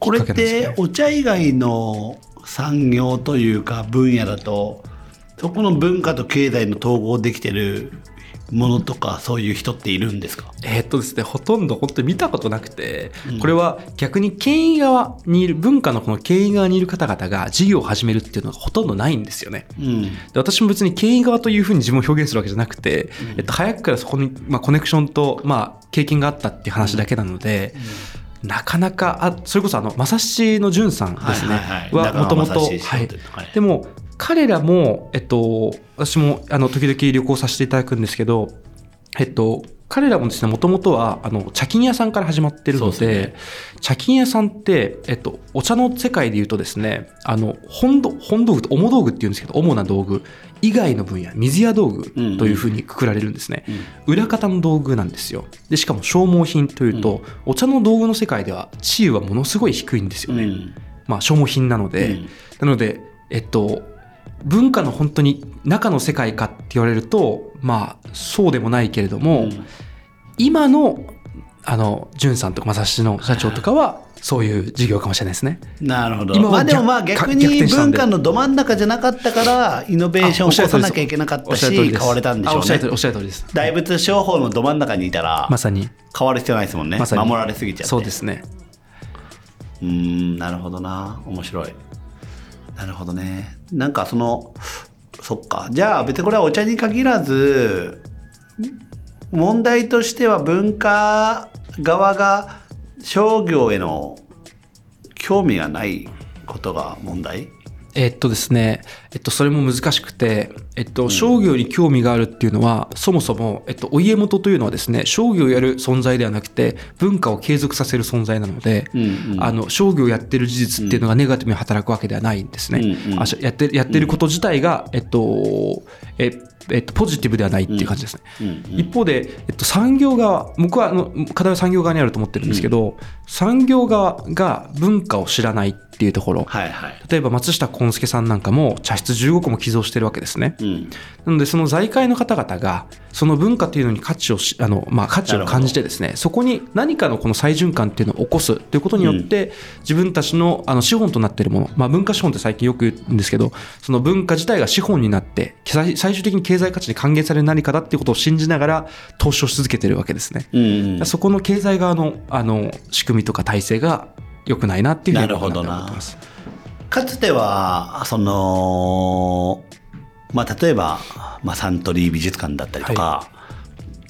これってお茶以外の産業というか分野だとそこの文化と経済の統合できてるものとかそういう人っているんですか？えーっとですね、ほとんど本当に見たことなくて、これは逆に権威側にいる、文化のこの権威側にいる方々が事業を始めるっていうのがほとんどないんですよね。うん。で私も別に権威側というふうに自分を表現するわけじゃなくて、えっと、早くからそこに、まあ、コネクションと、まあ、経験があったっていう話だけなので、なかなか、あ、それこそあの、まさしのじゅんさんですね。はもともと。でも、彼らも、えっと、私も、あの、時々旅行させていただくんですけど、えっと、彼らもですね、もともとは、あの、茶金屋さんから始まってるので、ね茶金屋さんって、えっと、お茶の世界で言うとですね、あの、本道本道具と、主道具って言うんですけど、主な道具以外の分野、水屋道具というふうにくくられるんですね。裏方の道具なんですよ。で、しかも消耗品というと、お茶の道具の世界では地位はものすごい低いんですよね。うんまあ、消耗品なので、うんなので、えっと、文化の本当に中の世界かって言われると、まあ、そうでもないけれども、うん今の、あの、じゅんさんとか、まさしの社長とかは、そういう事業かもしれないですね。なるほど。まあでも逆まあ逆逆に文化のど真ん中じゃなかったから、イノベーションを起こさなきゃいけなかったし、変われたんでしょうね。あおっしゃる通りです。大仏商法のど真ん中にいたら、まさに。変わる必要ないですもんね。ま。守られすぎちゃって。そうですね。うーん、なるほどな。面白い。なるほどね。なんかその、そっか。じゃあ別にこれはお茶に限らず、問題としては文化側が商業への興味がないことが問題？えっとですね、えっと、それも難しくて、えっと、商業に興味があるっていうのは、そもそも、えっと、お家元というのはですね、商業をやる存在ではなくて、文化を継続させる存在なので、うんうん。あの、商業をやってる事実っていうのがネガティブに働くわけではないんですね。うんうん。あしやって、やってること自体が、えっと、え、えっと、ポジティブではないっていう感じですね。うん一方で、えっと、産業側、僕はあの課題は産業側にあると思ってるんですけど、産業側が文化を知らない。っていうところ、はいはい。例えば松下幸之助さんなんかも茶室15個も寄贈してるわけですね。うん。なのでその財界の方々がその文化というのに価値をしあの、まあ、価値を感じてですねそこに何かのこの再循環っていうのを起こすということによって、自分たちのあの資本となっているもの、まあ、文化資本って最近よく言うんですけどその文化自体が資本になって最最終的に経済価値に還元される何かだっていうことを信じながら投資をし続けてるわけですね。うんうん。そこの経済側のあの仕組みとか体制が良くないなっていうふうに思ってます。かつては、その、まあ、例えば、まあ、サントリー美術館だったりとか、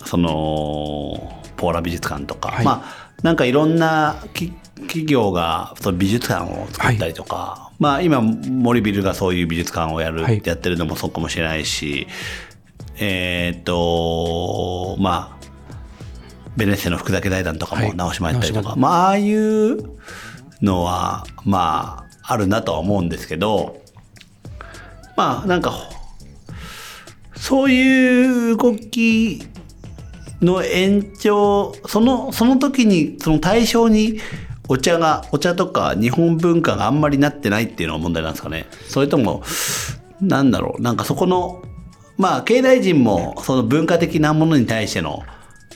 その、ポーラ美術館とか、はい。まあ、なんかいろんなき企業がその美術館を作ったりとか、まあ、今、森ビルがそういう美術館をやる、はい。やってるのもそうかもしれないし、えーっと、まあ、ベネッセの福武財団とかもはい。直しまやったりとか、直島まあ、ああいうのは、まあ、あるなとは思うんですけど、まあ、なんか、そういう動きの延長、その、その時に、その対象に、お茶が、お茶とか日本文化があんまりなってないっていうのが問題なんですかね。それとも、なんだろう、なんかそこの、まあ、経済人もその文化的なものに対しての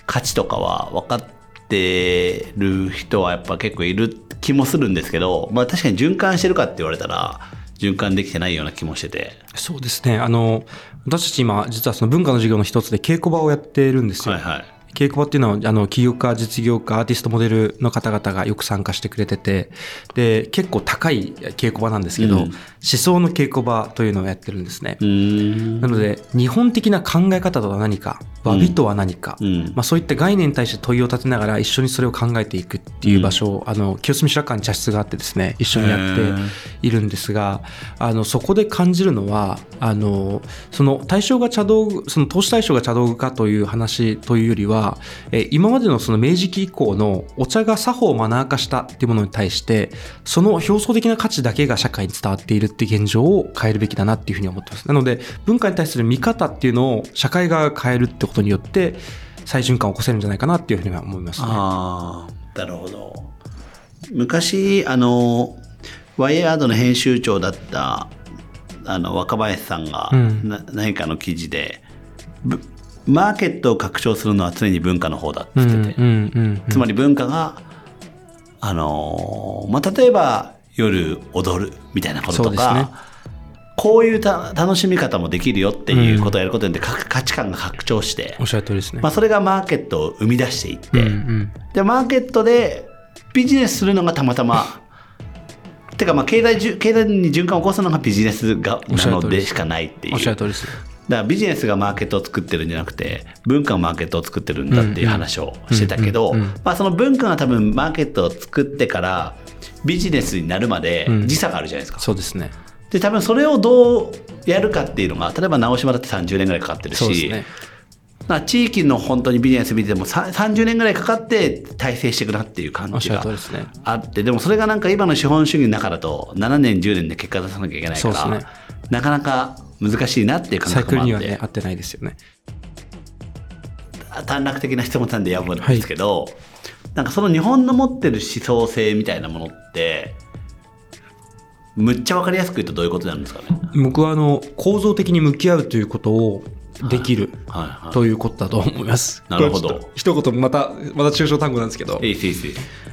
価値とかは分かってる人はやっぱ結構いる気もするんですけど、まあ確かに循環してるかって言われたら、循環できてないような気もしてて。そうですね。あの、私たち今、実はその文化の授業の一つで稽古場をやってるんですよ。はいはい。稽古場っていうのは、あの、起業家、実業家、アーティスト、モデルの方々がよく参加してくれてて、で、結構高い稽古場なんですけど、うん。思想の稽古場というのをやってるんですね。なので、日本的な考え方とは何か、詫びとは何か、うん。まあ、そういった概念に対して問いを立てながら一緒にそれを考えていくっていう場所を、あの清澄白河に茶室があってですね一緒にやっているんですがあのそこで感じるのはあのその対象が茶道具その投資対象が茶道具かという話というよりはえ今までのその明治期以降のお茶が作法マナー化したっていうものに対してその表層的な価値だけが社会に伝わっているっていう現状を変えるべきだなっていうふうに思ってますなので文化に対する見方っていうのを社会側が変えるってことによって再循環を起こせるんじゃないかなっていうふうには思いますね。ああ、なるほど。昔、あの、ワイヤードの編集長だった、あの、若林さんが、何かの記事で、ぶマーケットを拡張するのは常に文化の方だって言ってて、つまり文化が、あのーまあ、例えば夜踊るみたいなこととか、こういうた楽しみ方もできるよっていうことをやることによって、か価値観が拡張しておっ、しゃる通りですね。まあ、それがマーケットを生み出していって、うんうん。でマーケットでビジネスするのがたまたまてかまあ経済じゅ経済に循環を起こすのがビジネスがなのです。しかないっていう。おっしゃる通りです。らビジネスがマーケットを作ってるんじゃなくて文化がマーケットを作ってるんだっていう話をしてたけど、うんうんうんまあ、その文化が多分マーケットを作ってからビジネスになるまでうん時差があるじゃないですか。そうですね。で多分それをどうやるかっていうのが例えば直島だって30年ぐらいかかってるし。まあ地域の本当にビジネス見ててもさ30年ぐらいかかって体制していくなっていう感じが。あってでもそれがなんか今の資本主義の中だと7年10年で結果出さなきゃいけないから、なかなか難しいなっていう感覚もあって、にはね、合ってないですよね。短絡的な質問なんでやぶんですけど、なんかその日本の持ってる思想性みたいなものってむっちゃ分かりやすく言うとどういうことなんですかね？僕はあの構造的に向き合うということをできるはい。はい。ということだと思います。なるほど。一言またまた抽象単語なんですけど。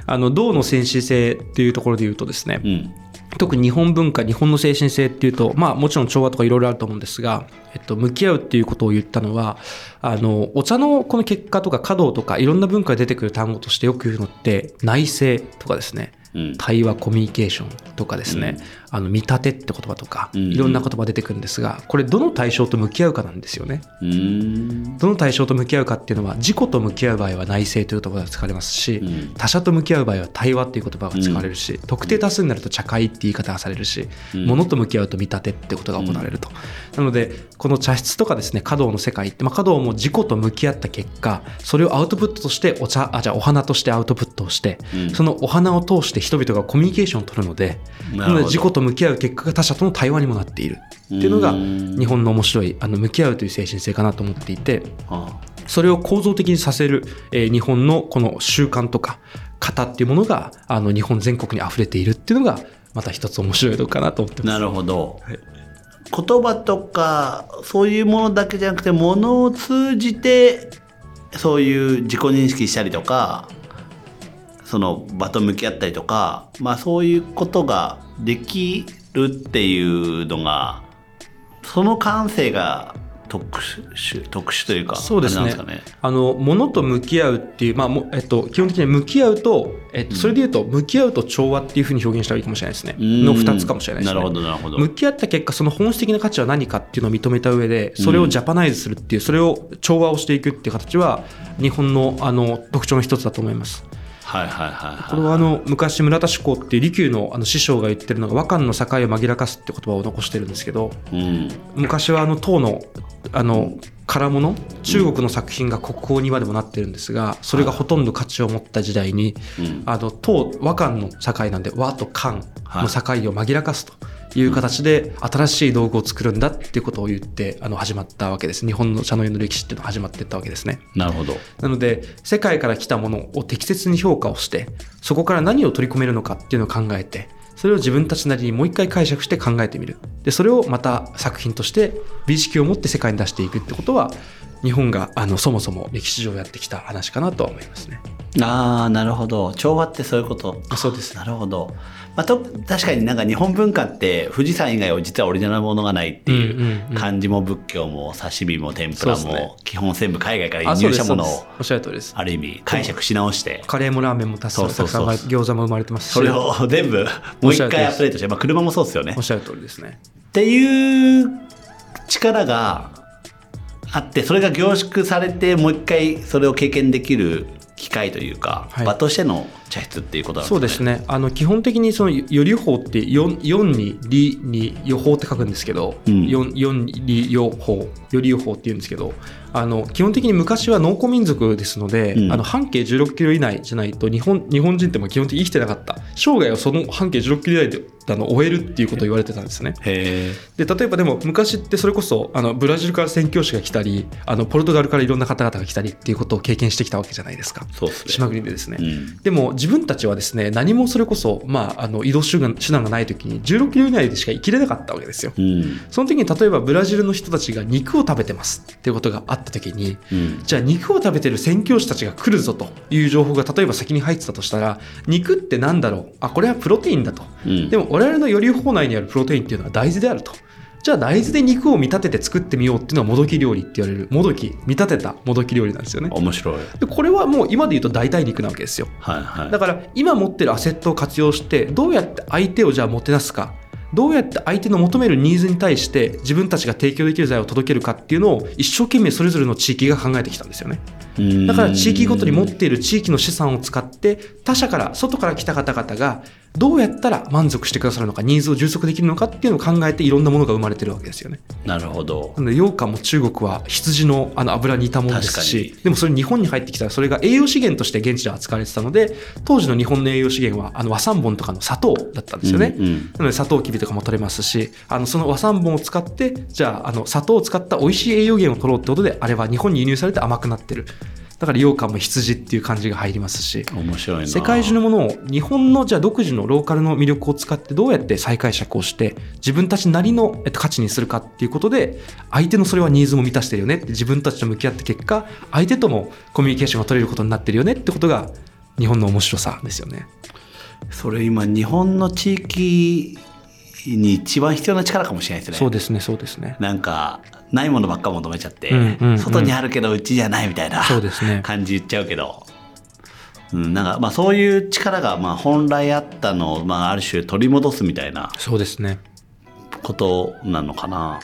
あの道の先進性っていうところで言うとですね、うん特に日本文化日本の精神性っていうとまあもちろん調和とかいろいろあると思うんですが、えっと、向き合うっていうことを言ったのはあのお茶のこの結果とか華道とかいろんな文化で出てくる単語としてよく言うのって内政とかですね。うん。対話コミュニケーションとかですね、あの見立てって言葉とか、うんいろんな言葉出てくるんですがこれどの対象と向き合うかなんですよね。どの対象と向き合うかっていうのは自己と向き合う場合は内政という言葉が使われますし、うん。他者と向き合う場合は対話っていう言葉が使われるし、特定多数になると茶会って言い方がされるし、うん。物と向き合うと見立てってことが行われると、なのでこの茶室とかですね華道の世界って、まあ、華道も自己と向き合った結果それをアウトプットとしてお茶あじゃあお花としてアウトプットをして、うん。そのお花を通して人々がコミュニケーションを取るのでなので自己と向き合う結果が他者との対話にもなっているっていうのがうん日本の面白いあの向き合うという精神性かなと思っていて。あそれを構造的にさせる、えー日本のこの習慣とか型っていうものがあの日本全国に溢れているっていうのがまた一つ面白いのかなと思ってます。なるほど、はい言葉とかそういうものだけじゃなくてものを通じてそういう自己認識したりとかその場と向き合ったりとか、まあ、そういうことができるっていうのがその感性が特殊特殊というかそうですねね。あの物と向き合うっていう、まあもえっと、基本的に向き合うと、えっと、それで言うと向き合うと調和っていうふうに表現したらいいかもしれないですね。うんの2つかもしれないですね。なるほどなるほど。向き合った結果その本質的な価値は何かっていうのを認めた上でそれをジャパナイズするっていうそれを調和をしていくっていう形は日本のあの特徴の一つだと思います。はいはいはいはい。これはあの昔村田志功っていう利休のあの師匠が言ってるのが和漢の境を紛らかすって言葉を残してるんですけどうん昔はあの唐のあの唐物中国の作品が国宝に今でもなってるんですがそれがほとんど価値を持った時代にうんあの唐和漢の境なんで和と漢の境を紛らかすという形で新しい道具を作るんだっていうことを言ってあの始まったわけです日本の茶の湯の歴史っていうのが始まっていったわけですね。なるほど。なので世界から来たものを適切に評価をしてそこから何を取り込めるのかっていうのを考えてそれを自分たちなりにもう一回解釈して考えてみるでそれをまた作品として美意識を持って世界に出していくってことは日本があのそもそも歴史上やってきた話かなとは思いますね。ああなるほど調和ってそういうことあそうですなるほど、まあ、と確かになんか日本文化って富士山以外は実はオリジナルなものがないっていう漢字も仏教も刺身も天ぷらも基本全部海外からあ輸入したものをおっしゃる通りです。ある意味解釈し直して。カレーもラーメンもたくさん餃子も生まれてますし。それを全部もう一回アップデートして、まあ、車もそうですよね。おっしゃる通りですね。っていう力があってそれが凝縮されてもう一回それを経験できる機会というか、はい。場としての茶室っていうことなんですかね。そうですね。あの基本的にそのより法って 4, 4に「り」に「予報」って書くんですけど、うん。4, 4に「り」予報より予報っていうんですけどあの基本的に昔は農耕民族ですので、うん。あの半径16キロ以内じゃないと日本日本人っても基本的に生きてなかった。生涯をその半径16キロ以内でたのを終えるっていうことを言われてたんですね。へで例えばでも昔ってそれこそあのブラジルから宣教師が来たりあのポルトガルからいろんな方々が来たりっていうことを経験してきたわけじゃないですか。ね。島国でですね。うん。でも自分たちはですね何もそれこそ、まあ、あの移動手段手段がない時に16キロ以内でしか生きれなかったわけですよ。うん。その時に例えばブラジルの人たちが肉を食べてますっていうことがあった時にうん。じゃあ肉を食べてる宣教師たちが来るぞという情報が例えば先に入ってたとしたら肉って何だろう？あこれはプロテインだと。うん。でも我々のより法内にあるプロテインっていうのは大豆であると。じゃあ大豆で肉を見立てて作ってみようっていうのはもどき料理って言われるもどき見立てたもどき料理なんですよね。面白いでこれはもう今で言うと代替肉なわけですよ。はいはいだから今持ってるアセットを活用してどうやって相手をじゃあもてなすかどうやって相手の求めるニーズに対して自分たちが提供できる材を届けるかっていうのを一生懸命それぞれの地域が考えてきたんですよね。うんだから地域ごとに持っている地域の資産を使って他者から外から来た方々がどうやったら満足してくださるのかニーズを充足できるのかっていうのを考えていろんなものが生まれてるわけですよね。なるほどなので羊羹も中国は羊のあの油に似たものです確しかでもそれ日本に入ってきたらそれが栄養資源として現地で扱われてたので当時の日本の栄養資源はあの和三盆とかの砂糖だったんですよね。うんうんなので砂糖きびとかも取れますしあのその和三盆を使ってじゃああの砂糖を使った美味しい栄養源を取ろうってことであれは日本に輸入されて甘くなってる。だから羊羹も羊っていう感じが入りますし。面白いな。世界中のものを日本のじゃあ独自のローカルの魅力を使ってどうやって再解釈をして自分たちなりのえっと価値にするかっていうことで相手のそれはニーズも満たしてるよねって自分たちと向き合った結果相手ともコミュニケーションが取れることになってるよねってことが日本の面白さですよね。それ今日本の地域に一番必要な力かもしれないですねそうですねそうですね。なんかないものばっか求めちゃって、うんうんうん外にあるけどうちじゃないみたいなそうですね感じ言っちゃうけど、うん、なんかまあそういう力がまあ本来あったのを、まあ、ある種取り戻すみたいなそうですね。ことなのかな。